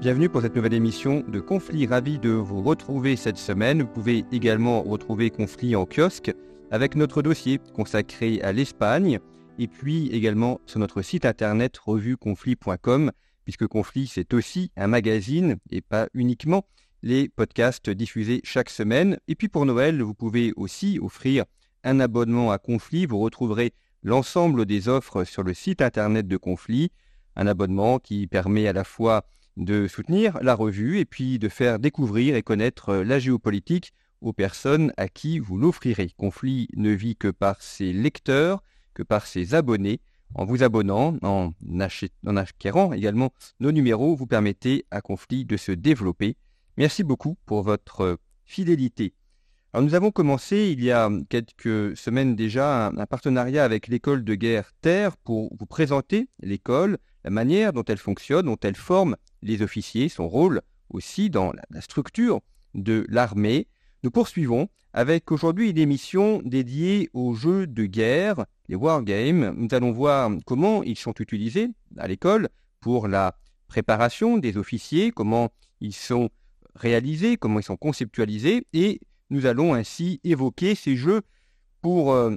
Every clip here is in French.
Bienvenue pour cette nouvelle émission de Conflit. Ravi de vous retrouver cette semaine. Vous pouvez également retrouver Conflit en kiosque avec notre dossier consacré à l'Espagne et puis également sur notre site internet revueconflit.com puisque Conflit c'est aussi un magazine et pas uniquement les podcasts diffusés chaque semaine. Et puis pour Noël, vous pouvez aussi offrir un abonnement à Conflit. Vous retrouverez l'ensemble des offres sur le site internet de Conflit. Un abonnement qui permet à la fois de soutenir la revue et puis de faire découvrir et connaître la géopolitique aux personnes à qui vous l'offrirez. Conflit ne vit que par ses lecteurs, que par ses abonnés. En vous abonnant, en, acquérant également nos numéros, vous permettez à Conflit de se développer. Merci beaucoup pour votre fidélité. Alors nous avons commencé il y a quelques semaines déjà un partenariat avec l'école de guerre Terre pour vous présenter l'école, la manière dont elle fonctionne, dont elle forme les officiers, son rôle aussi dans la, structure de l'armée. Nous poursuivons avec aujourd'hui une émission dédiée aux jeux de guerre, les wargames. Nous allons voir comment ils sont utilisés à l'école pour la préparation des officiers, comment ils sont réalisés, comment ils sont conceptualisés, et nous allons ainsi évoquer ces jeux pour euh,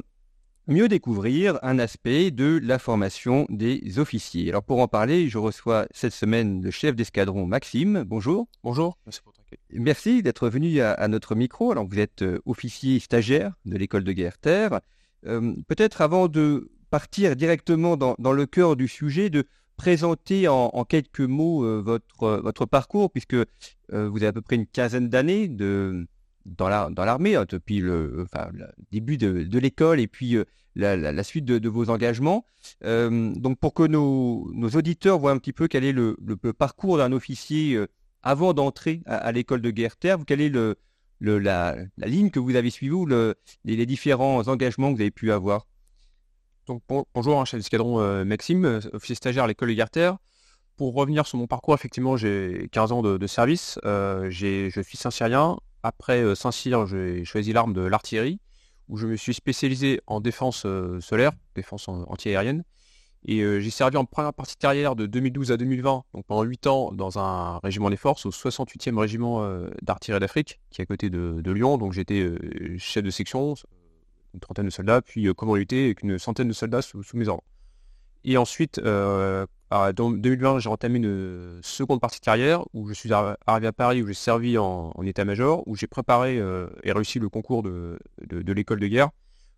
mieux découvrir un aspect de la formation des officiers. Alors pour en parler, je reçois cette semaine le chef d'escadron Maxime. Bonjour. Bonjour. Merci pour Merci d'être venu à, à, notre micro. Alors vous êtes euh, officier stagiaire de l'école de guerre Terre. Euh, Peut-être avant de partir directement dans, dans, le cœur du sujet, de présenter en, en quelques mots euh, votre, votre parcours, puisque euh, vous avez à peu près une quinzaine d'années de, dans l'armée, la, dans hein, depuis le, début de, l'école et puis euh, la, la, la, suite de, vos engagements. Euh, donc pour que nos, auditeurs voient un petit peu quel est le, parcours d'un officier euh, avant d'entrer à, l'école de guerre terre, quelle est le, la, ligne que vous avez suivie ou les, différents engagements que vous avez pu avoir? Donc bon, bonjour, hein, chef d'escadron Maxime, officier stagiaire à l'école de terre. Pour revenir sur mon parcours, effectivement, j'ai 15 ans de, service. je suis Saint-Cyrien, après euh, Saint-Cyr, j'ai choisi l'arme de l'artillerie, où je me suis spécialisé en défense euh, solaire, défense antiaérienne. Et euh, j'ai servi en première partie de de 2012 à 2020, donc pendant 8 ans, dans un régiment des forces, au 68e régiment d'artillerie d'Afrique, qui est à côté de, Lyon. Donc j'étais chef de section, une trentaine de soldats, puis lutter avec une centaine de soldats sous, mes ordres. Et ensuite, dans 2020, j'ai entamé une seconde partie de carrière où je suis arrivé à Paris, où j'ai servi en, état-major, où j'ai préparé euh, et réussi le concours de, l'école de guerre,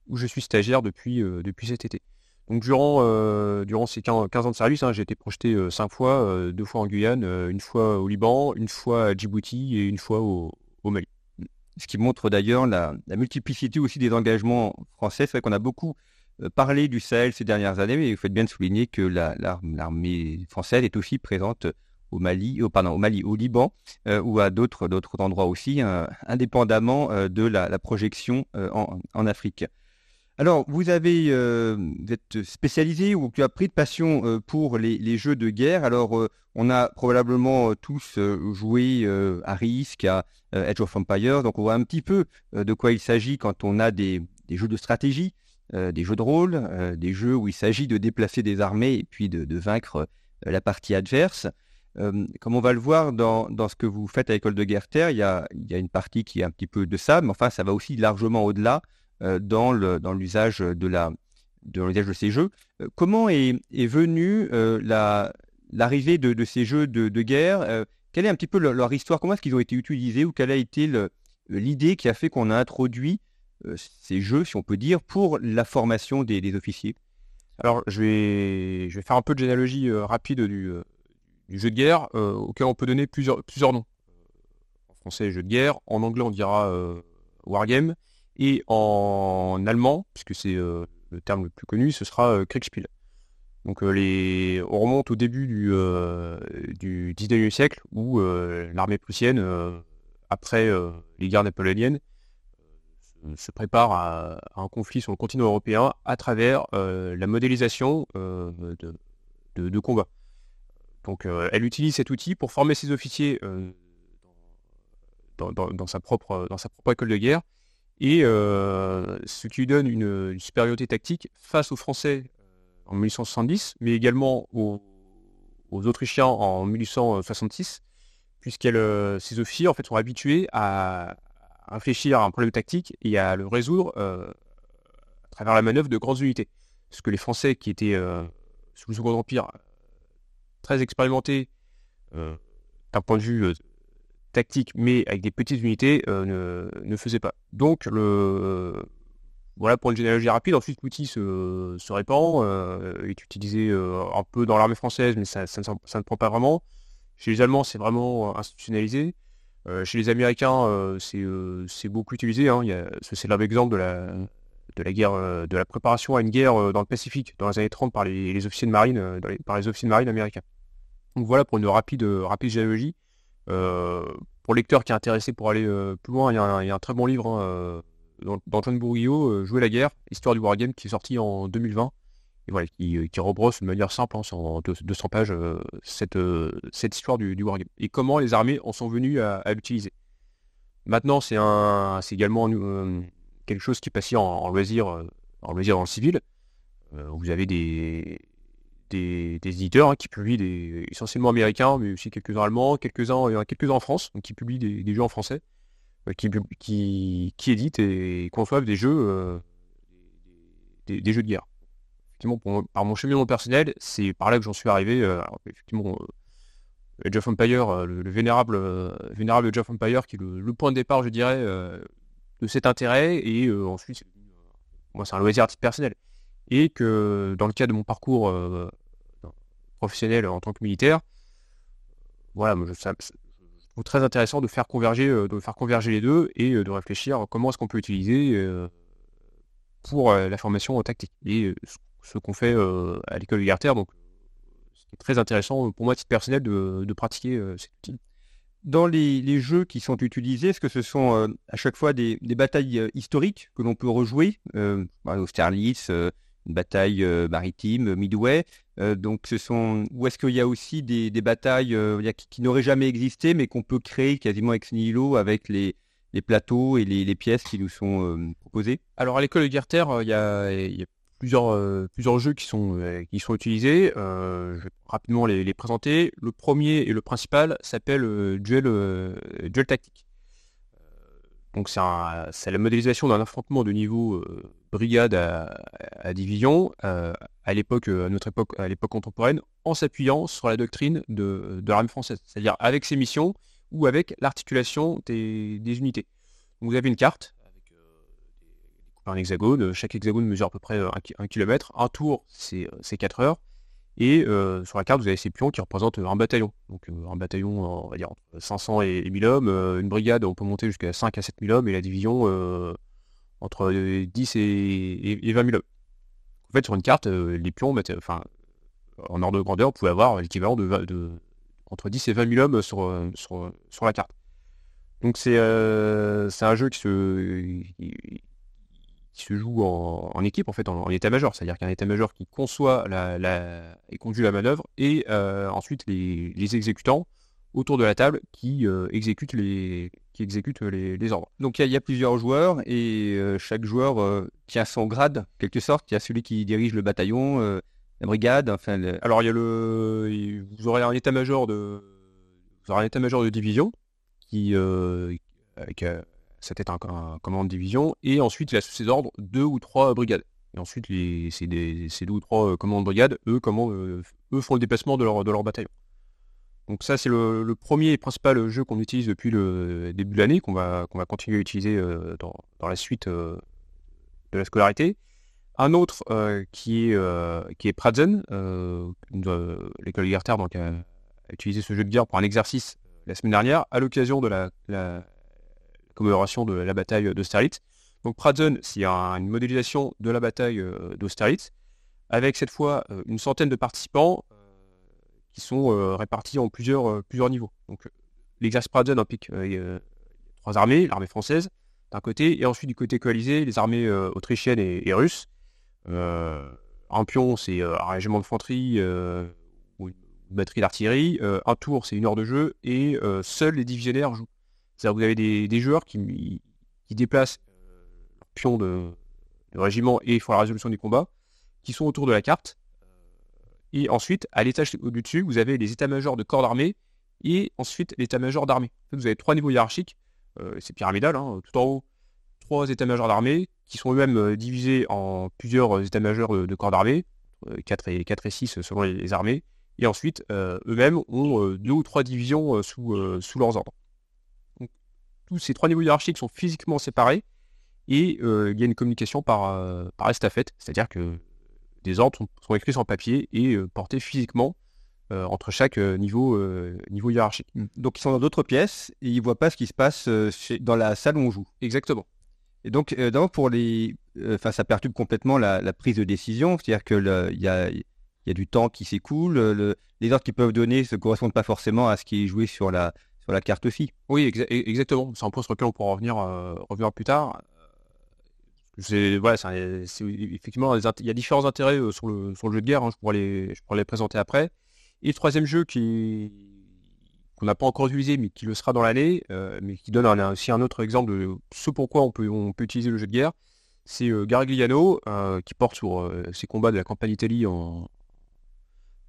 où je suis stagiaire depuis, euh, cet été. Donc durant, euh, ces 15, 15, ans de service, hein, j'ai été projeté 5 fois, deux fois en Guyane, une fois au Liban, une fois à Djibouti et une fois au, au Mali. Ce qui montre d'ailleurs la, la, multiplicité aussi des engagements français. C'est vrai qu'on a beaucoup euh, parler du Sahel ces dernières années, mais vous faites bien de souligner que l'armée la, française est aussi présente au Mali, au, pardon, au Mali, au Liban euh, ou à d'autres endroits aussi, euh, indépendamment de la, projection en, Afrique. Alors, vous avez, vous êtes spécialisé ou tu as pris de passion pour les, jeux de guerre. Alors, on a probablement tous joué à risque, à Edge of Empire, donc on voit un petit peu de quoi il s'agit quand on a des, jeux de stratégie des jeux de rôle, euh, des jeux où il s'agit de déplacer des armées et puis de, vaincre euh, la partie adverse. comme on va le voir dans, dans ce que vous faites à l'école de guerre terre, il y, a, il y a une partie qui est un petit peu de ça, mais enfin ça va aussi largement au-delà dans l'usage de la de ces jeux. comment est, est venue l'arrivée la, de, de, ces jeux de, de guerre Quelle est un petit peu leur, leur histoire? Comment est-ce qu'ils ont été utilisés ou quelle a été l'idée qui a fait qu'on a introduit euh, ces jeux, si on peut dire, pour la formation des, officiers Alors, je vais, faire un peu de généalogie euh, rapide du, euh, du, jeu de guerre, euh, auquel on peut donner plusieurs, plusieurs noms. En français, jeu de guerre. En anglais, on dira euh, wargame. Et en allemand, puisque c'est le terme le plus connu, ce sera Kriegspiel. Donc les... on remonte au début du, du 19e siècle où l'armée prussienne, après les guerres napoléoniennes, se prépare à, un conflit sur le continent européen à travers la modélisation de, de, combat. Donc elle utilise cet outil pour former ses officiers dans, sa propre, école de guerre, et ce qui lui donne une, supériorité tactique face aux Français en 1870, mais également aux, Autrichiens en 1866, puisqu'elle, ces officiers en fait, sont habitués à, réfléchir à un problème tactique et à le résoudre à travers la manœuvre de grandes unités. Ce que les Français, qui étaient sous le Second Empire très expérimentés d'un point de vue tactique, mais avec des petites unités, ne, ne faisaient pas. Donc le voilà pour une généalogie rapide. Ensuite, l'outil se, répand, euh, est utilisé euh, un peu dans l'armée française, mais ça, ne, prend pas vraiment. Chez les Allemands, c'est vraiment euh, chez les Américains, c'est beaucoup utilisé. Hein. C'est l'exemple de la, préparation à une guerre dans le Pacifique dans les années 30 par les, officiers de marine, par les officiers de marine américains. Donc voilà pour une rapide, rapide généalogie. pour le lecteur qui est intéressé pour aller plus loin, il y, a un, très bon livre. Hein, d'Antoine Bourguillot, euh, Jouer la guerre, histoire du wargame, qui est sorti en 2020, voilà, qui, euh, rebrosse de manière simple, hein, en 200 pages, euh, cette, cette histoire du, wargame. Et comment les armées en sont venues à, l'utiliser. Maintenant, c'est également quelque chose qui passe en, en, loisir, en loisir dans le civil. vous avez des, éditeurs hein, qui publient des, essentiellement américains, mais aussi quelques-uns allemands, quelques-uns quelques en France, qui publient des, jeux en français. Euh, qui, qui, qui éditent et conçoivent des jeux, euh, des, jeux de guerre. Par mon cheminement personnel, c'est par là que j'en suis arrivé. Euh, effectivement, Age of Empire, le, vénérable, vénérable Age of Empire, qui est le, point de départ, je dirais, de cet intérêt. Et ensuite, moi, c'est un loisir titre personnel. Et que dans le cas de mon parcours professionnel en tant que militaire, voilà, je, ça, très intéressant de faire converger, euh, de faire converger les deux et euh, de réfléchir comment est-ce qu'on peut utiliser euh, pour la formation tactique. Et ce qu'on fait à l'école Garter, donc c'est très intéressant pour moi, à titre personnel, de, pratiquer cet outil. Dans les, jeux qui sont utilisés, est-ce que ce sont à chaque fois des, batailles historiques que l'on peut rejouer bah, Austerlitz, une bataille maritime, Midway. donc, ce sont ou est-ce qu'il y a aussi des, batailles qui, n'auraient jamais existé, mais qu'on peut créer quasiment ex nihilo avec les, plateaux et les, pièces qui nous sont proposées? Alors, à l'école de Guerre il y a, plusieurs, plusieurs jeux qui sont, qui sont utilisés. je vais rapidement les, présenter. Le premier et le principal s'appelle Duel, Duel Tactique. Donc c'est la modélisation d'un affrontement de niveau brigade à, division euh, à l'époque, euh, à notre époque, à l'époque contemporaine, en s'appuyant sur la doctrine de, l'armée française, c'est-à-dire avec ses missions ou avec l'articulation des, unités. vous avez une carte euh, un hexagone, chaque hexagone mesure à peu près un, kilomètre, un tour c'est 4 heures, et sur la carte vous avez ces pions qui représentent un bataillon. Donc un bataillon, on va dire entre 500 et, 1000 hommes, une brigade on peut monter jusqu'à 5 à 7000 hommes, et la division entre 10 et, 20 000 hommes. En fait, sur une carte, euh, les pions, enfin, en ordre de grandeur, vous pouvez avoir l'équivalent de, entre 10 et 20 000 hommes sur, euh, sur, sur la carte. Donc c'est euh, un jeu qui se, se joue en, équipe, en fait, en, état-major. C'est-à-dire qu'un état-major qui conçoit la, et conduit la manœuvre, et ensuite les, les exécutants autour de la table qui euh, exécutent les qui exécute les, ordres. Donc il y, a plusieurs joueurs et euh, chaque joueur euh, tient son grade, quelque sorte. Il y a celui qui dirige le bataillon, la brigade. Enfin, alors il y a le, vous aurez un état-major de, vous aurez un état-major de division qui avec tête un, commandant de division et ensuite il a sous ses ordres deux ou trois brigades. Et ensuite ces, deux ou trois commandants de brigade, eux comment eux font le déplacement de leur bataillon. Donc ça, c'est le, premier et principal jeu qu'on utilise depuis le début de l'année, qu'on va, continuer à utiliser euh, dans, la suite euh, de la scolarité. Un autre euh, qui est, qui Pratzen, l'école de donc, a, utilisé ce jeu de guerre pour un exercice la semaine dernière, à l'occasion de la, commémoration de la bataille d'Austerlitz. Donc Pratzen, c'est une modélisation de la bataille d'Austerlitz, avec cette fois une centaine de participants qui sont répartis en plusieurs, plusieurs niveaux. Donc l'exercice Prazen implique trois armées, l'armée française d'un côté, et ensuite du côté coalisé, les armées autrichiennes et, russes. un pion, c'est un régiment de fanterie ou une batterie d'artillerie. un tour, c'est une heure de jeu, et seuls les divisionnaires jouent. Vous avez des, joueurs qui, déplacent leur pion de, régiment et font la résolution des combats, qui sont autour de la carte. Et ensuite, à l'étage au-dessus, vous avez les états-majors de corps d'armée et ensuite l'état-major d'armée. vous avez trois niveaux hiérarchiques, euh, c'est pyramidal, hein, tout en haut, trois états-majors d'armée qui sont eux-mêmes euh, divisés en plusieurs euh, états-majors de, corps d'armée, 4 et, 4 et 6 selon les, armées, et ensuite eux-mêmes ont deux ou trois divisions sous leurs ordres. Tous ces trois niveaux hiérarchiques sont physiquement séparés, et il y a une communication par, par estafette, c'est-à-dire que des ordres sont, écrits sur papier et portés physiquement entre chaque niveau, niveau hiérarchique. Donc ils sont dans d'autres pièces et ils ne voient pas ce qui se passe dans la salle où on joue. Exactement. Et donc, pour les, enfin, ça perturbe complètement la, prise de décision, c'est-à-dire que il y a, y a, du temps qui s'écoule, le, les ordres qu'ils peuvent donner ne correspondent pas forcément à ce qui est joué sur la, sur la carte aussi. Oui, e-, exactement. C'est un point sur lequel on pourra revenir, revenir plus tard. Voilà, effectivement il y a différents intérêts euh, sur le sur le jeu de guerre. Hein, je pourrais les je pourrais les présenter après. Et le troisième jeu qui qu'on n'a pas encore utilisé mais qui le sera dans l'année, euh, mais qui donne aussi un autre exemple de ce pourquoi on peut on peut utiliser le jeu de guerre, c'est euh, Garigliano qui porte sur ses combats de la campagne Italie en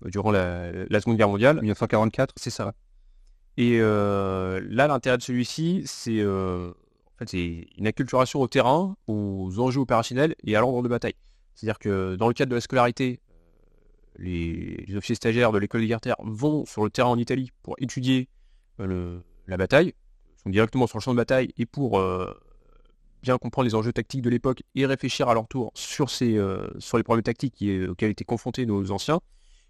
durant la, la, Seconde Guerre mondiale. 1944. C'est ça. Et là l'intérêt de celui-ci c'est en fait, une acculturation au terrain, aux enjeux opérationnels et à l'ordre de bataille. C'est-à-dire que dans le cadre de la scolarité, euh, les, officiers stagiaires de l'école des guerres vont sur le terrain en Italie pour étudier euh, la bataille, sont directement sur le champ de bataille et pour euh, bien comprendre les enjeux tactiques de l'époque et réfléchir à leur tour sur, ces, sur les problèmes tactiques auxquels étaient confrontés nos anciens.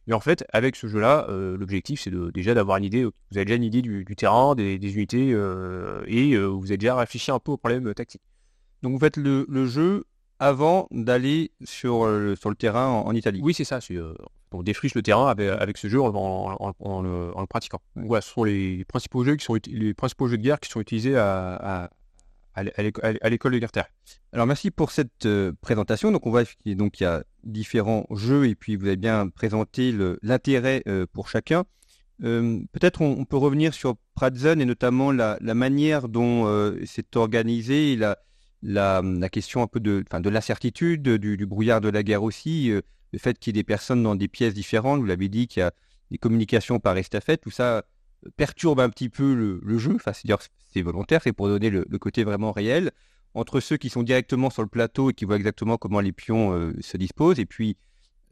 Mais en fait, avec ce jeu-là, euh, l'objectif, c'est déjà d'avoir une idée. Vous avez déjà une idée du, terrain, des, unités, euh, et euh, vous avez déjà réfléchi un peu aux problèmes tactiques. Donc vous faites le, jeu avant d'aller sur, sur le terrain en, Italie. Oui, c'est ça. on défriche le terrain avec, ce jeu en, le, pratiquant. voilà, ce sont les principaux jeux qui sont les principaux jeux de guerre qui sont utilisés à, à l'école de Garter. Alors merci pour cette euh, présentation. Donc on voit qu'il y a différents jeux et puis vous avez bien présenté l'intérêt euh, pour chacun. Euh, peut-être on, peut revenir sur Pratzen et notamment la, manière dont c'est organisé, la, question un peu de, de l'incertitude, du, du, brouillard de la guerre aussi, le fait qu'il y ait des personnes dans des pièces différentes, vous l'avez dit qu'il y a des communications par estafette, tout ça perturbe un petit peu le, jeu. Enfin, c'est volontaire, c'est pour donner le, côté vraiment réel entre ceux qui sont directement sur le plateau et qui voient exactement comment les pions euh, se disposent, et puis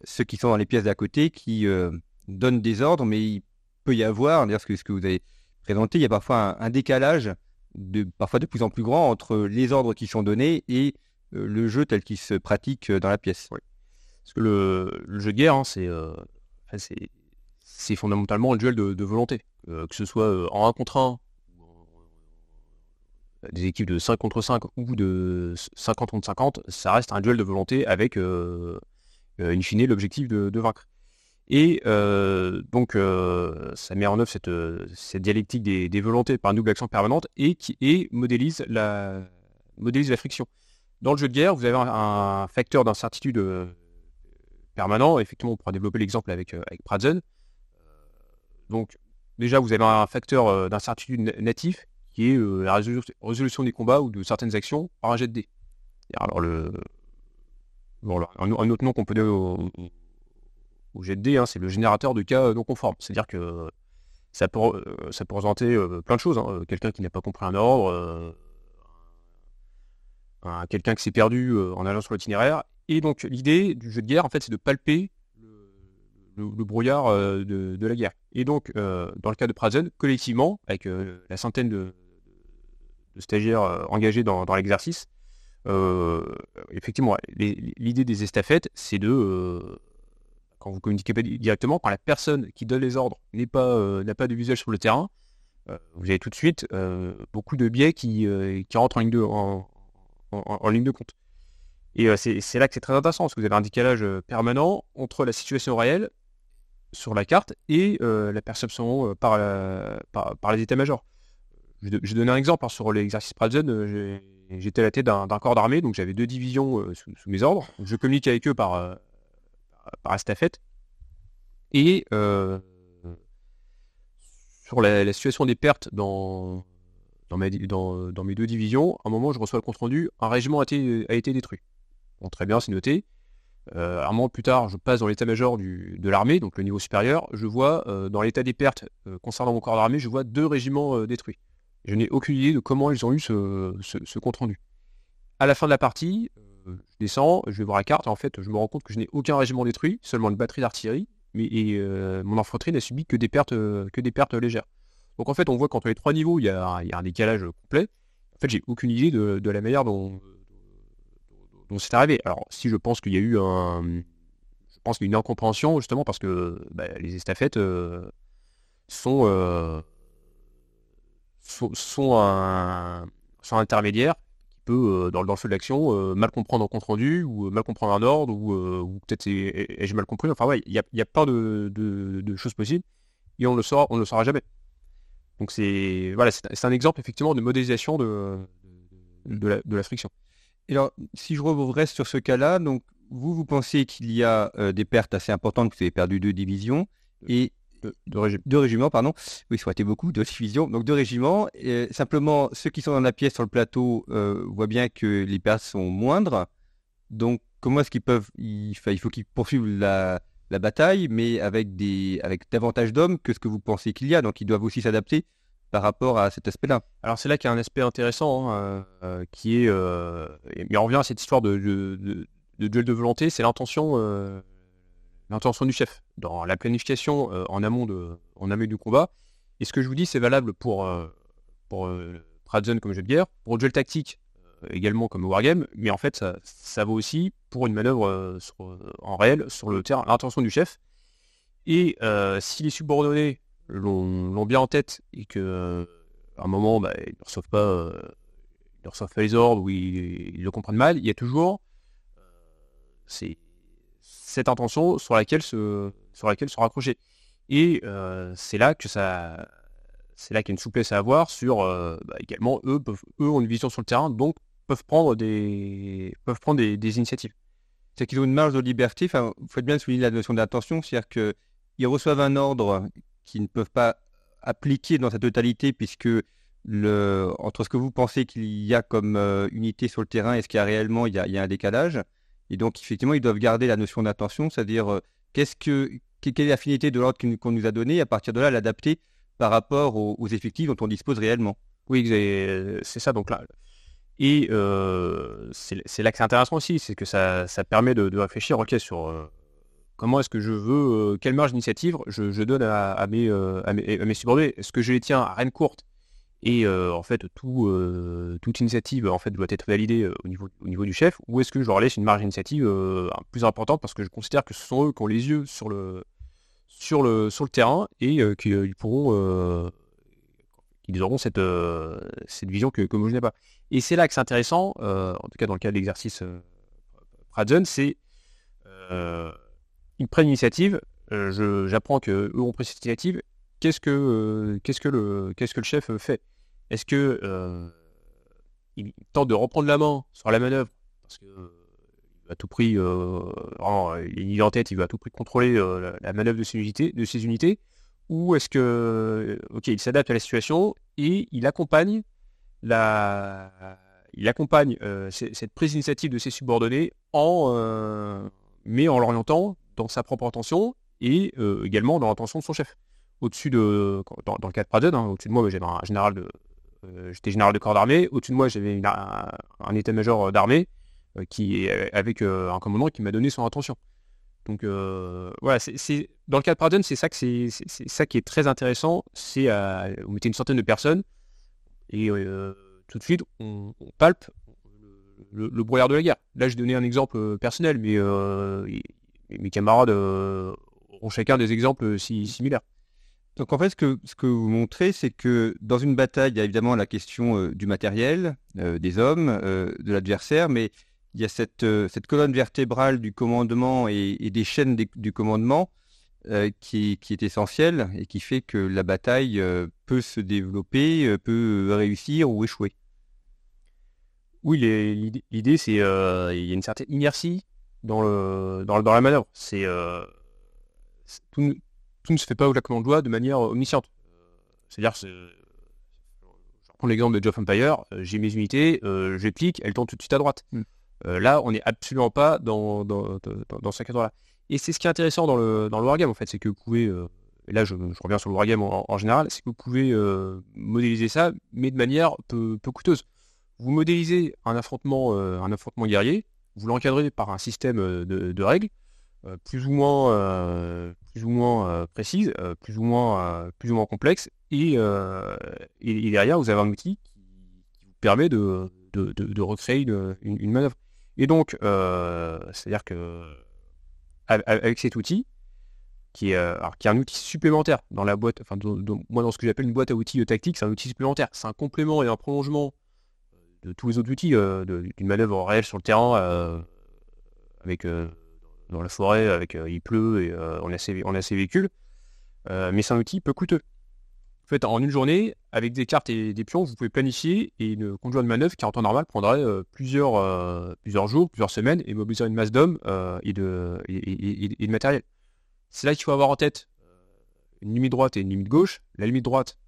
ceux qui sont dans les pièces d'à côté qui euh, donnent des ordres, mais il peut y avoir, ce que, ce que vous avez présenté, il y a parfois un, décalage, de, parfois de plus en plus grand, entre les ordres qui sont donnés et euh, le jeu tel qu'il se pratique dans la pièce. Parce que le, jeu de guerre, hein, c'est c'est fondamentalement un duel de, volonté. Que ce soit en 1 contre 1, des équipes de 5 contre 5 ou de 50 contre 50, ça reste un duel de volonté avec, euh, in fine, l'objectif de, vaincre. Et donc, ça met en œuvre cette, dialectique des, volontés par un double action permanente et qui modélise, la, friction. Dans le jeu de guerre, vous avez un, facteur d'incertitude permanent. Effectivement, on pourra développer l'exemple avec, avec Pratzen. Donc, déjà, vous avez un facteur d'incertitude natif qui est la résolution des combats ou de certaines actions par un jet de dés. Alors, le... un, autre nom qu'on peut donner au, jet de dés, hein, c'est le générateur de cas non conformes. C'est-à-dire que ça peut, ça peut représenter plein de choses. Hein. Quelqu'un qui n'a pas compris un ordre, quelqu'un qui s'est perdu en allant sur l'itinéraire. Et donc, l'idée du jeu de guerre, en fait, c'est de palper le, brouillard euh, de, la guerre. Et donc, euh, dans le cas de Prazen, collectivement, avec euh, la centaine de, stagiaires engagés dans, l'exercice, effectivement, l'idée des estafettes, c'est de, quand vous communiquez pas directement, quand la personne qui donne les ordres n'a pas, n'a pas de visuel sur le terrain, vous avez tout de suite beaucoup de biais qui, qui rentrent en ligne de, en ligne de compte. Et c'est là que c'est très intéressant, parce que vous avez un décalage permanent entre la situation réelle sur la carte et la perception par, par, les états-majors. Je, vais donner un exemple. Hein, sur l'exercice Pratzen, j'étais à la tête d'un corps d'armée, donc j'avais deux divisions sous, mes ordres. Je communique avec eux par, par. Et sur la, situation des pertes dans, dans, mes deux divisions, à un moment, je reçois le compte-rendu, un régiment a été, a été détruit. Bon, très bien, c'est noté. Euh, un moment plus tard, je passe dans l'état-major de l'armée, donc le niveau supérieur. Je vois, euh, dans l'état des pertes euh, concernant mon corps d'armée, je vois deux régiments détruits. Je n'ai aucune idée de comment ils ont eu ce, compte-rendu. À la fin de la partie, je descends, je vais voir la carte, en fait, je me rends compte que je n'ai aucun régiment détruit, seulement une batterie d'artillerie, mais et, mon infanterie n'a subi que des pertes, que des pertes légères. Donc en fait, on voit qu'entre les trois niveaux, il y a, un décalage complet. En fait, j'ai aucune idée de, la manière dont, c'est arrivé. Alors, si je pense qu'il y a eu un, je pense une incompréhension justement parce que bah, les estafettes euh, sont, euh, sont, un, intermédiaire qui peut, euh, dans, le feu de l'action, mal comprendre un compte rendu ou mal comprendre un ordre ou, peut-être ai-je mal compris? Enfin, ouais, il y a, y a, plein de, choses possibles et on le saura, on ne le saura jamais. Donc c'est voilà, c'est un exemple effectivement de modélisation de, de, la, friction. Et alors, si je reste sur ce cas-là, donc vous, vous pensez qu'il y a euh, des pertes assez importantes, que vous avez perdu deux divisions et deux, régiments, pardon. Oui, ça aurait été beaucoup, deux divisions, donc deux régiments. Et simplement, ceux qui sont dans la pièce sur le plateau euh, voient bien que les pertes sont moindres. Donc, comment est-ce qu'ils peuvent il, il faut qu'ils poursuivent la, la bataille, mais avec, des, avec davantage d'hommes que ce que vous pensez qu'il y a. Donc ils doivent aussi s'adapter par rapport à cet aspect-là. Alors c'est là qu'il y a un aspect intéressant hein, euh, euh, qui est, euh, mais on revient à cette histoire de, duel de volonté, c'est l'intention, l'intention du chef dans la planification en amont de, en amont du combat. Et ce que je vous dis, c'est valable pour pour Pratzen comme jeu de guerre, pour duel tactique également comme wargame, mais en fait ça, vaut aussi pour une manœuvre euh, euh, en réel sur le terrain, l'intention du chef. Et euh, si les subordonnés l'ont bien en tête et que à un moment bah, ils ne reçoivent pas ils reçoivent pas les ordres ou ils, le comprennent mal, il y a toujours cette intention sur laquelle se sur laquelle se raccrocher. Et c'est là que ça c'est là qu'il y a une souplesse à avoir sur bah, également eux eux ont une vision sur le terrain donc peuvent prendre des, peuvent prendre des, initiatives. C'est qu'ils ont une marge de liberté. Enfin, vous faites bien souligner la notion d'attention, c'est-à-dire qu'ils reçoivent un ordre qu'ils ne peuvent pas appliquer dans sa totalité, puisque le, entre ce que vous pensez qu'il y a comme euh, unité sur le terrain et ce qu'il y a réellement, il y a, un décalage. Et donc, effectivement, ils doivent garder la notion d'attention, c'est-à-dire euh, qu'est-ce que, quelle est l'affinité de l'ordre qu'on nous a donné, et à partir de là, l'adapter par rapport aux, effectifs dont on dispose réellement. Oui, c'est ça. Donc là, et euh, c'est là que c'est intéressant aussi, c'est que ça, permet de, réfléchir ok, sur comment est-ce que je veux, euh, quelle marge d'initiative je, donne à, mes, à, mes, subordonnés? Est-ce que je les tiens à reine courte? Et en fait tout, toute initiative en fait doit être validée au, niveau, au niveau du chef ou est-ce que je leur laisse une marge d'initiative plus importante parce que je considère que ce sont eux qui ont les yeux sur le, sur le, sur le terrain et qu'ils pourront qu'ils auront cette, euh, cette vision que, que moi je n'ai pas. Et c'est là que c'est intéressant, euh, en tout cas dans le cas de l'exercice euh, c'est euh, prennent l'initiative, j'apprends qu'eux ont pris cette initiative, qu'est-ce que, qu'est-ce que, le, qu'est-ce que le chef fait? Est-ce que il tente de reprendre la main sur la manœuvre? Parce que à tout prix, il est en tête, il veut à tout prix contrôler la, manœuvre de ses unités, de ses unités. Ou est-ce que, ok, il s'adapte à la situation et il accompagne la, il accompagne euh, cette prise d'initiative de ses subordonnés en, euh, mais en l'orientant dans sa propre intention et euh, également dans l'intention de son chef. Au-dessus de, dans, le cas de Praden, hein, au-dessus de moi, j'avais un général de, j'étais général de corps d'armée. Au-dessus de moi, j'avais un, état-major d'armée qui, avec un commandant qui m'a donné son intention. Donc euh, voilà, c'est dans le cas de Pardon, c'est ça que c'est ça qui est très intéressant. C'est euh, vous mettez une centaine de personnes et euh, tout de suite on, palpe le, brouillard de la guerre. Là, j'ai donné un exemple personnel, mais mes camarades ont chacun des exemples si, similaires. Donc en fait, ce que, ce que vous montrez, c'est que dans une bataille, il y a évidemment la question du matériel, des hommes, de l'adversaire, mais il y a cette, cette colonne vertébrale du commandement et, des chaînes du commandement qui, qui, est essentielle et qui fait que la bataille peut se développer, peut réussir ou échouer. Oui, l'idée, c'est euh, il y a une certaine inertie dans, le, dans, la manœuvre. C'est euh, tout, ne se fait pas au claquement de doigts de manière omnisciente. C'est-à-dire, je prends l'exemple de Jeff Empire, euh, j'ai mes unités, je clique, elles tournent tout de suite à droite. Hmm. là, on n'est absolument pas dans, dans, ce cadre-là. Et c'est ce qui est intéressant dans le, dans le wargame, en fait, c'est que vous pouvez, et là je, reviens sur le wargame en, en général, c'est que vous pouvez modéliser ça, mais de manière peu coûteuse vous modélisez un affrontement, euh, un affrontement guerrier, vous l'encadrez par un système euh, de, règles, euh, plus ou moins, plus ou moins précises, plus ou moins, plus ou moins complexes, et, derrière vous avez un outil qui, vous permet de, recréer une, manœuvre. Et donc, c'est-à-dire que avec cet outil, qui est, qui est un outil supplémentaire dans la boîte, enfin moi dans ce que j'appelle une boîte à outils tactique, c'est un outil supplémentaire, c'est un complément et un prolongement de tous les autres outils, euh, d'une manœuvre réelle sur le terrain, euh, avec euh, dans la forêt, avec il pleut et on, a ses, on a véhicules. mais c'est un outil peu coûteux. En fait, en une journée, avec des cartes et des pions, vous pouvez planifier et une conjointe de manœuvre qui en temps normal prendrait plusieurs, plusieurs jours, plusieurs semaines et mobiliserait une masse d'hommes et, de, et, de matériel. C'est là qu'il faut avoir en tête une limite droite et une limite gauche. La limite droite,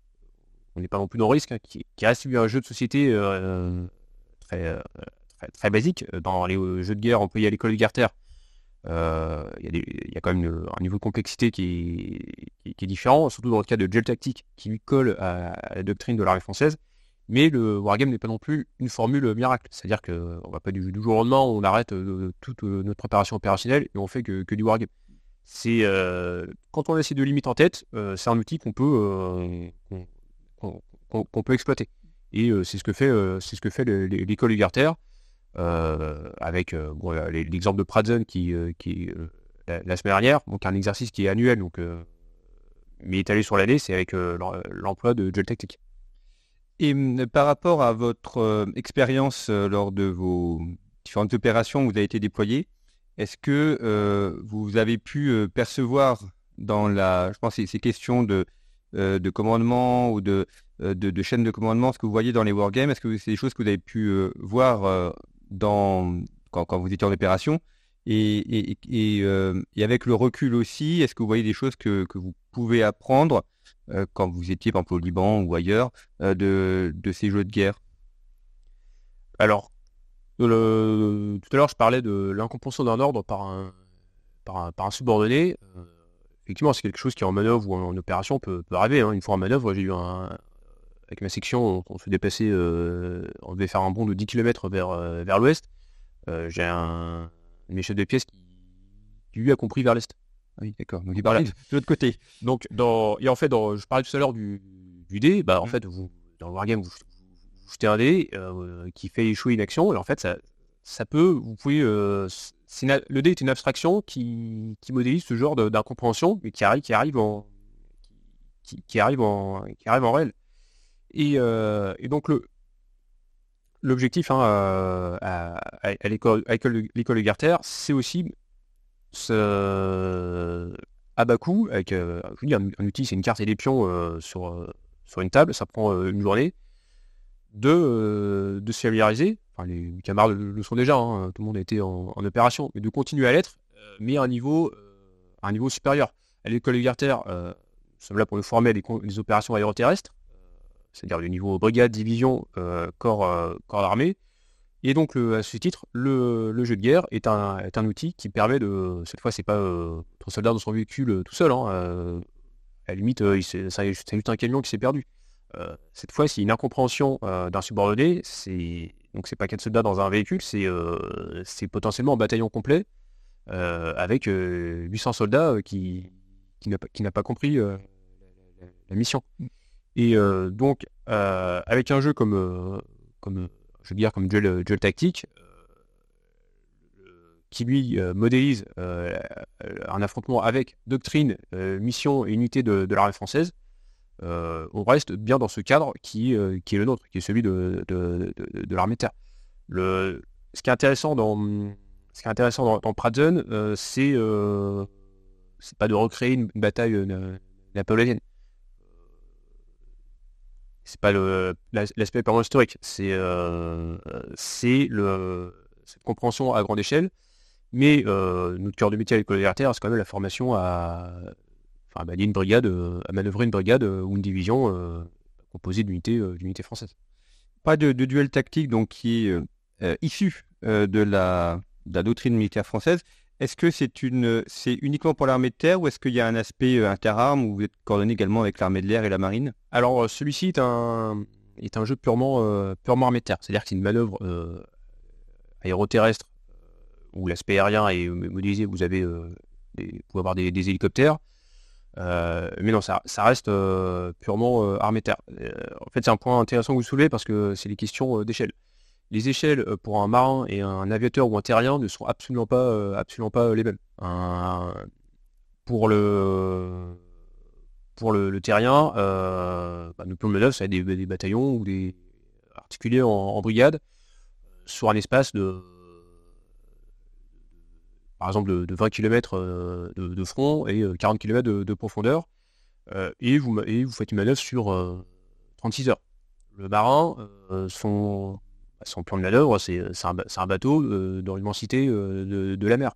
on n'est pas non plus dans le risque, hein, qui, reste un jeu de société euh, euh, très, très, basique. Dans les euh, jeux de guerre employés à l'école de Garter, il y, a quand même un niveau de complexité qui est, différent, surtout dans le cas de Gel Tactique, qui lui colle à, la doctrine de l'armée française. Mais le wargame n'est pas non plus une formule miracle. C'est-à-dire qu'on ne va pas du, jour au lendemain, on arrête toute notre préparation opérationnelle et on fait que, du wargame. C'est quand on a ces deux limites en tête, c'est un outil qu'on peut, peut exploiter. Et euh, c'est ce que fait, euh, ce que fait l'école Ugarter, euh, avec l'exemple de Pradzen qui, qui la, semaine dernière, donc un exercice qui est annuel, donc mais étalé sur l'année, c'est avec l'emploi de gel tactique. Et par rapport à votre expérience lors de vos différentes opérations où vous avez été déployé, est-ce que vous avez pu percevoir dans la, je pense, ces questions de euh, de commandement ou de, euh, de, de, chaîne de commandement, ce que vous voyez dans les wargames? Est-ce que c'est des choses que vous avez pu euh, voir dans, quand, vous étiez en opération? Et, et, avec le recul aussi, est-ce que vous voyez des choses que, vous pouvez apprendre quand vous étiez par exemple au Liban ou ailleurs de, de, ces jeux de guerre? Alors, tout à l'heure je parlais de l'incompréhension d'un ordre par un, par un subordonné effectivement, c'est quelque chose qui en manœuvre ou en, opération peut, arriver. Hein. Une fois en manœuvre, j'ai eu un. Avec ma section, on, se déplaçait, euh, on devait faire un bond de 10 km vers, euh, vers l'ouest. Euh, j'ai un, une chefs de pièce qui, lui a compris vers l'est. Ah oui, d'accord. Donc il parlait de l'autre côté. Donc, dans, et en fait, dans, je parlais tout à l'heure du, du dé. Bah, en mmh. fait, vous, dans le wargame, vous, vous, jetez un dé qui fait échouer une action. Et en fait, ça, ça peut, vous pouvez le dé est une abstraction qui, modélise ce genre d'incompréhension, mais qui arrive, qui arrive en, qui, arrive en, qui arrive en réel. Et, euh, donc le, l'objectif hein, euh, à, à l'école, de Garter, c'est aussi à bas coût, avec euh, je dis, un, outil, c'est une carte et des pions sur, sur une table, ça prend une journée, de, de se familiariser les camarades le, sont déjà, hein, tout le monde a été en, opération, mais de continuer à l'être, euh, mais à un niveau, euh, un niveau supérieur. À l'école Garter, euh, nous sommes là pour nous former à des, opérations aéroterrestres, c'est-à-dire le niveau brigade, division, corps, corps d'armée. Et donc, à ce titre, le, jeu de guerre est un, outil qui permet de. Cette fois, c'est pas ton soldat dans son véhicule tout seul. Hein, à la limite, c'est juste un camion qui s'est perdu. cette fois, c'est une incompréhension d'un subordonné, c'est donc c'est pas quatre soldats dans un véhicule, c'est euh, potentiellement un bataillon complet euh, avec 800 euh, soldats qui, qui n'a pas, compris la, mission. Et donc avec un jeu comme, comme je comme duel, duel tactique, qui lui modélise un affrontement avec doctrine, mission et unité de l'armée française, on reste bien dans ce cadre qui, euh, qui, est le nôtre, qui est celui de, de, l'armée terre. Le, ce qui est intéressant dans, Pratzen, euh, c'est pas de recréer une, bataille napoléonienne. C'est pas l'aspect historique, c'est cette compréhension à grande échelle. Mais notre cœur de métier à l'école de c'est quand même la formation à, enfin, une brigade, à manœuvrer une brigade ou une division composée d'unités françaises. Pas de, duel tactique donc qui est issu de la, de la doctrine militaire française. Est-ce que c'est une, c'est uniquement pour l'armée de terre ou est-ce qu'il y a un aspect interarmes où vous êtes coordonné également avec l'armée de l'air et la marine? Alors celui-ci est un, est un jeu purement, purement armée de terre, c'est-à-dire que c'est une manœuvre aéroterrestre où l'aspect aérien est modélisé, vous avez des, pouvez avoir des, hélicoptères. Mais non, ça, reste purement armée de terre. en fait, c'est un point intéressant que vous soulevez parce que c'est les questions d'échelle les échelles euh, pour un marin et un aviateur ou un terrien ne sont absolument pas, euh, absolument pas euh, les mêmes. pour le pour le, terrien, bah, manœuvre, ça être des, bataillons ou des articulés en, brigade sur un espace de par exemple de, 20 km de, front et 40 km de, profondeur, et, vous, et vous faites une manœuvre sur 36 heures. Le marin, son, son plan de manœuvre, c'est un, bateau euh, dans l'immensité euh, de, la mer.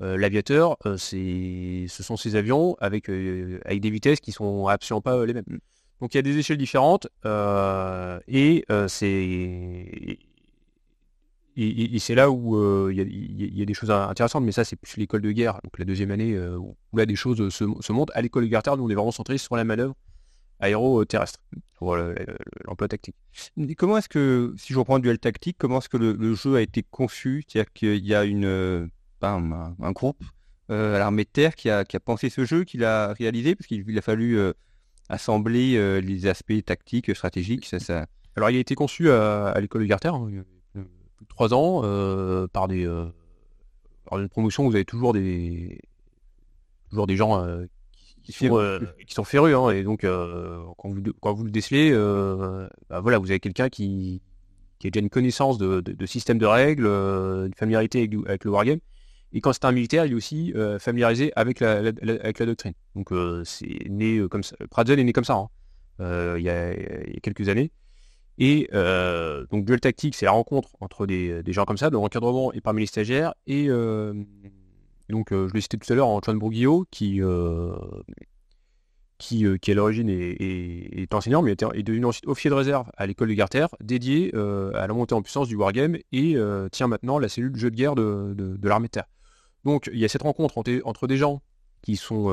Euh, l'aviateur, ce sont ces avions avec, des vitesses qui sont absolument pas les mêmes. Donc il y a des échelles différentes et c'est et, c'est là où il y, a des choses intéressantes, mais ça c'est plus l'école de guerre, donc la deuxième année où là des choses se, se montent. À l'école de guerre, nous on est vraiment centré sur la manœuvre aéro-terrestre pour l'emploi tactique. Comment est-ce que, si je reprends le duel tactique, comment est-ce que le, jeu a été conçu? C'est-à-dire qu'il y a une, euh, un, groupe euh, à l'armée de terre qui a, pensé ce jeu, qui l'a réalisé, parce qu'il a fallu euh, assembler les aspects tactiques, stratégiques. Ça, ça... Alors il a été conçu à, l'école de hein, y a plus de trois ans, par des par une promotion vous avez toujours des toujours des gens euh, qui sont, férus. Hein, et donc, euh, quand, vous, quand vous le décelez, euh, bah, voilà, vous avez quelqu'un qui, qui a déjà une connaissance de, système de règles, une familiarité avec, le wargame. Et quand c'est un militaire, il est aussi familiarisé avec la, avec la doctrine. Donc, c'est né comme ça. Pratzel est né comme ça, hein, il, y a, quelques années. Et donc duel tactique, c'est la rencontre entre des, gens comme ça, de l'encadrement et parmi les stagiaires. Et donc, je l'ai cité tout à l'heure, Antoine Bourguillot, qui, qui, qui à l'origine est, enseignant, mais est, devenu ensuite officier de réserve à l'école de Garter, dédié à la montée en puissance du wargame et tient maintenant la cellule de jeu de guerre de, l'armée de terre. Donc, il y a cette rencontre entre, des gens qui sont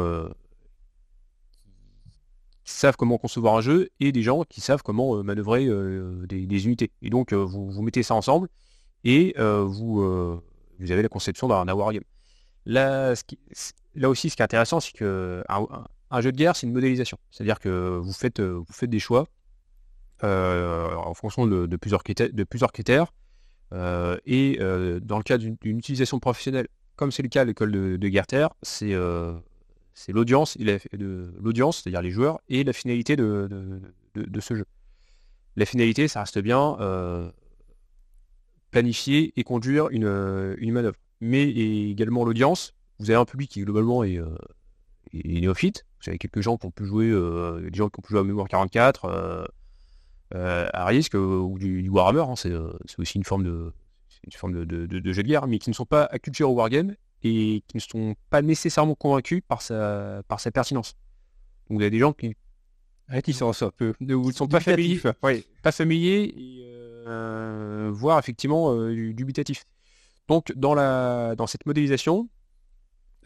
savent comment concevoir un jeu et des gens qui savent comment manœuvrer des, unités. Et donc, vous, vous mettez ça ensemble et vous, vous avez la conception d'un wargame. Là, là aussi, ce qui est intéressant, c'est que un, jeu de guerre, c'est une modélisation. C'est-à-dire que vous faites, euh, vous faites des choix euh, en fonction de, plusieurs critères. Euh, et dans le cas d'une utilisation professionnelle, comme c'est le cas à l'école de, de Guerre c'est c'est l'audience, l'audience, c'est-à-dire les joueurs, et la finalité de, de, ce jeu. La finalité, ça reste bien planifier et conduire une, une manœuvre mais également l'audience. Vous avez un public qui globalement est, euh, néophyte. Vous avez quelques gens qui ont pu jouer, euh, des gens qui ont pu jouer à Mémoire 44, euh, à risque ou du, Warhammer. Hein. c'est aussi une forme de une forme de, jeu de guerre, mais qui ne sont pas acculturés au wargame et qui ne sont pas nécessairement convaincus par sa, par sa pertinence. Donc vous avez des gens qui réticents un peu, ne sont pas familiers, pas familiers, voire effectivement dubitatifs. Donc dans, la, dans cette modélisation,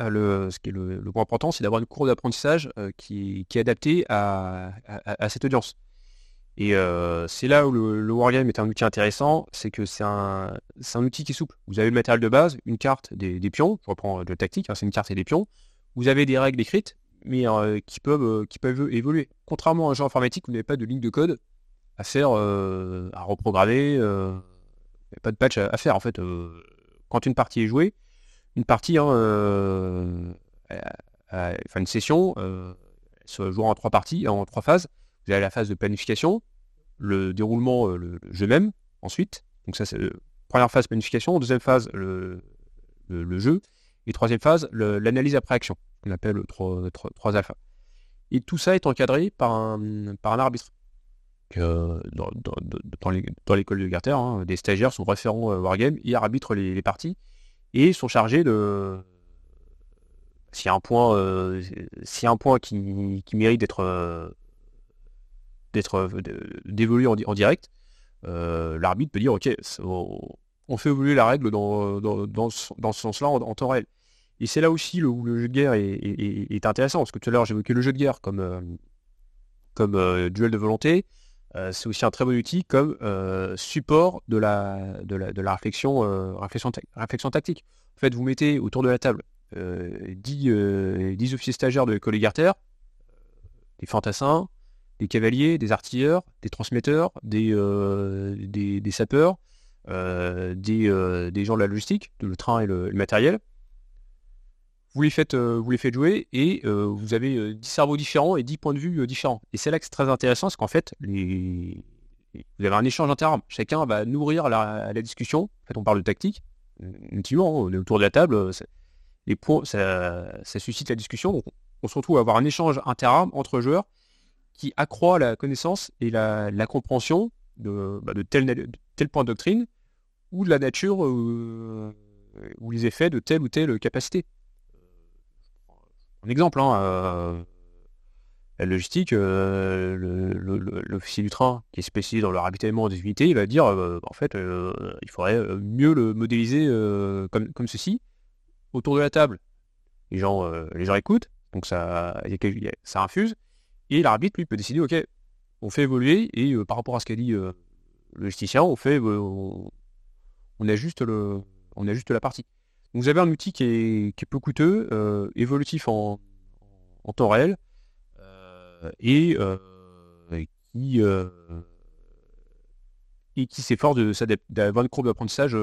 euh, le, ce qui est le, point important, c'est d'avoir une courbe d'apprentissage euh, qui, est adaptée à, cette audience. Et euh, c'est là où le, Wargame est un outil intéressant, c'est que c'est un, outil qui est souple. Vous avez le matériel de base, une carte, des, pions, je reprends de tactique, hein, c'est une carte et des pions. Vous avez des règles écrites, mais qui, peuvent, qui peuvent évoluer. Contrairement à un jeu informatique, vous n'avez pas de ligne de code à faire, à reprogrammer, pas de patch à, faire en fait quand une partie est jouée, une partie, hein, euh, une session, euh, se joue en trois parties, en trois phases. Vous avez la phase de planification, le déroulement, euh, le, jeu même, ensuite. Donc ça, c'est première phase, planification. Deuxième phase, le, jeu. Et troisième phase, l'analyse après action, qu'on appelle 3, 3, alpha. Et tout ça est encadré par un, par un arbitre. dans, dans l'école de Garter, hein, des stagiaires sont référents Wargame, ils arbitrent les, parties et sont chargés de. S'il y a un point, euh, un point qui, mérite d'être d'être d'évoluer en, direct, l'arbitre peut dire ok, on fait évoluer la règle dans, ce, sens-là en, temps réel. Et c'est là aussi où le jeu de guerre est, intéressant, parce que tout à l'heure j'évoquais le jeu de guerre comme, euh, comme euh, duel de volonté, euh, c'est aussi un très bon outil comme support de la, réflexion, tactique. En fait, vous mettez autour de la table 10, officiers stagiaires de l'école des fantassins, des cavaliers, des artilleurs, des transmetteurs, des, des sapeurs, euh, euh, des, gens de la logistique, le train et le, matériel. Vous les, faites, euh, vous les faites jouer et vous avez 10 cerveaux différents et 10 points de vue différents. Et c'est là que c'est très intéressant, parce qu'en fait, les... vous avez un échange interarmes. Chacun va nourrir la, discussion. En fait, on parle de tactique. Effectivement, on est autour de la table. Les points, ça, suscite la discussion. Donc, on se retrouve à avoir un échange interarmes entre joueurs qui accroît la connaissance et la, compréhension de, bah, tel, tel, point de doctrine ou de la nature euh, ou les effets de telle ou telle capacité. Un exemple, hein, euh, la logistique, euh, l'officier du train qui est spécialisé dans le ravitaillement des unités, il va dire en fait il faudrait mieux le modéliser comme, comme ceci. Autour de la table, les gens, les gens écoutent, donc ça, ça infuse, et l'arbitre lui peut décider ok, on fait évoluer et par rapport à ce qu'a dit le logisticien, on fait on ajuste, le, on ajuste la partie. vous avez un outil qui est, peu coûteux, euh, évolutif en, temps réel, euh, et, euh, qui, et qui s'efforce d'avoir une courbe d'apprentissage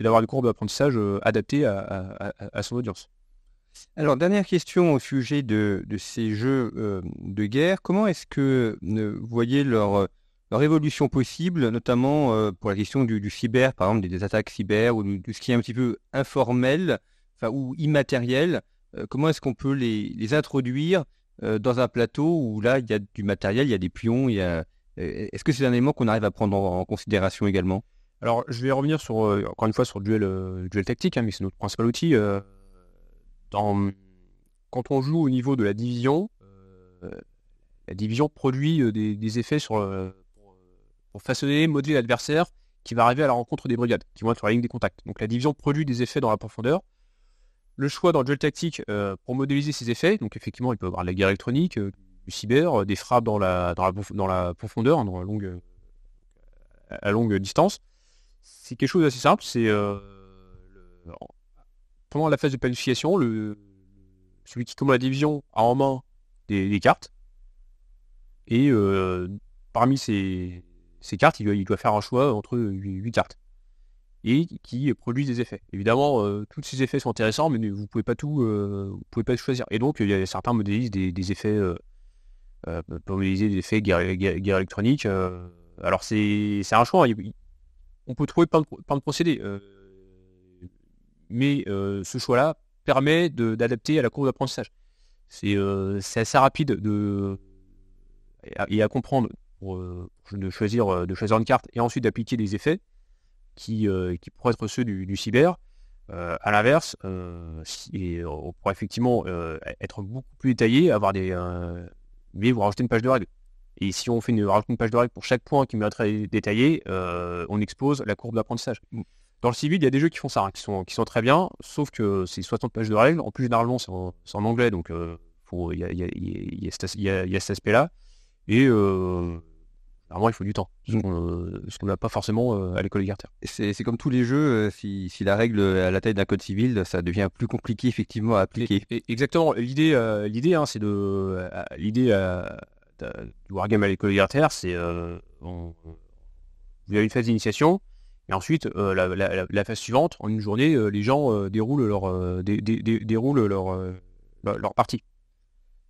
d'avoir une courbe d'apprentissage adaptée à, son audience. Alors, dernière question au sujet de, ces jeux de guerre. Comment est-ce que vous voyez leur leur évolution possible, notamment euh, pour la question du, cyber, par exemple des, attaques cyber ou de, ce qui est un petit peu informel enfin, ou immatériel. Euh, comment est-ce qu'on peut les, introduire euh, dans un plateau où là, il y a du matériel, il y a des pions. Est-ce que c'est un élément qu'on arrive à prendre en, considération également? Alors, je vais revenir encore une fois sur duel, duel tactique, hein, mais c'est notre principal outil. Dans... Quand on joue au niveau de la division, la division produit des, des effets sur, pour façonner, modeler l'adversaire qui va arriver à la rencontre des brigades, qui vont être sur la ligne des contacts. Donc la division produit des effets dans la profondeur. Le choix dans le duel tactique euh, pour modéliser ces effets, donc effectivement il peut y avoir de la guerre électronique, euh, du cyber, euh, des frappes dans la, dans la, profondeur, hein, dans la longue, à longue distance. C'est quelque chose d'assez simple, c'est la phase de planification, le, celui qui commande la division a en main des, cartes, et parmi ces, ces cartes, il doit, faire un choix entre 8 cartes et qui produisent des effets. Évidemment, euh, tous ces effets sont intéressants, mais vous pouvez pas tout, euh, vous pouvez pas choisir. Et donc, il y a certains modélisent des, effets, euh, pour modéliser des effets guerre, électronique. alors c'est un choix. Hein. on peut trouver plein de, procédés, mais ce choix-là permet d'adapter à la courbe d'apprentissage. C'est assez rapide de, et à comprendre euh, de, choisir, euh, de choisir une carte et ensuite d'appliquer des effets qui, euh, pourraient être ceux du, cyber. à l'inverse, on pourrait effectivement être beaucoup plus détaillé, avoir des, mais vous rajoutez une page de règles. Et si on fait une, une page de règles pour chaque point qui mériterait détaillé, on expose la courbe d'apprentissage. Mm. Dans le civil, il y a des jeux qui font ça, hein, qui, sont, qui sont très bien, sauf que c'est 60 pages de règles. En plus, généralement, c'est en, anglais, donc il y, a, cet aspect-là. Et Normalement, il faut du temps, ce qu'on n'a pas forcément euh, à l'école garters. C'est comme tous les jeux, euh, si, la règle est à la taille d'un code civil, ça devient plus compliqué effectivement à appliquer. exactement. L'idée, euh, l'idée, hein, c'est de l'idée du wargame à l'école garters, c'est vous avez une phase d'initiation. Et ensuite, la, phase suivante, en une journée, les gens déroulent leur, déroulent leur, leur partie.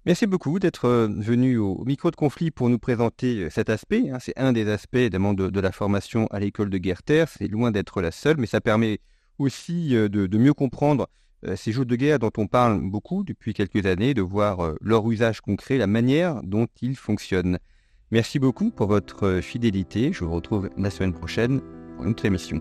Merci beaucoup d'être euh, venu au micro de conflit pour nous présenter euh, cet aspect. Hein. C'est un des aspects évidemment de, la formation à l'école de Guerre-Terre. C'est loin d'être la seule, mais ça permet aussi euh, de, mieux comprendre ces jeux de guerre dont on parle beaucoup depuis quelques années, de voir leur usage concret, la manière dont ils fonctionnent. Merci beaucoup pour votre fidélité. Je vous retrouve la semaine prochaine pour une autre.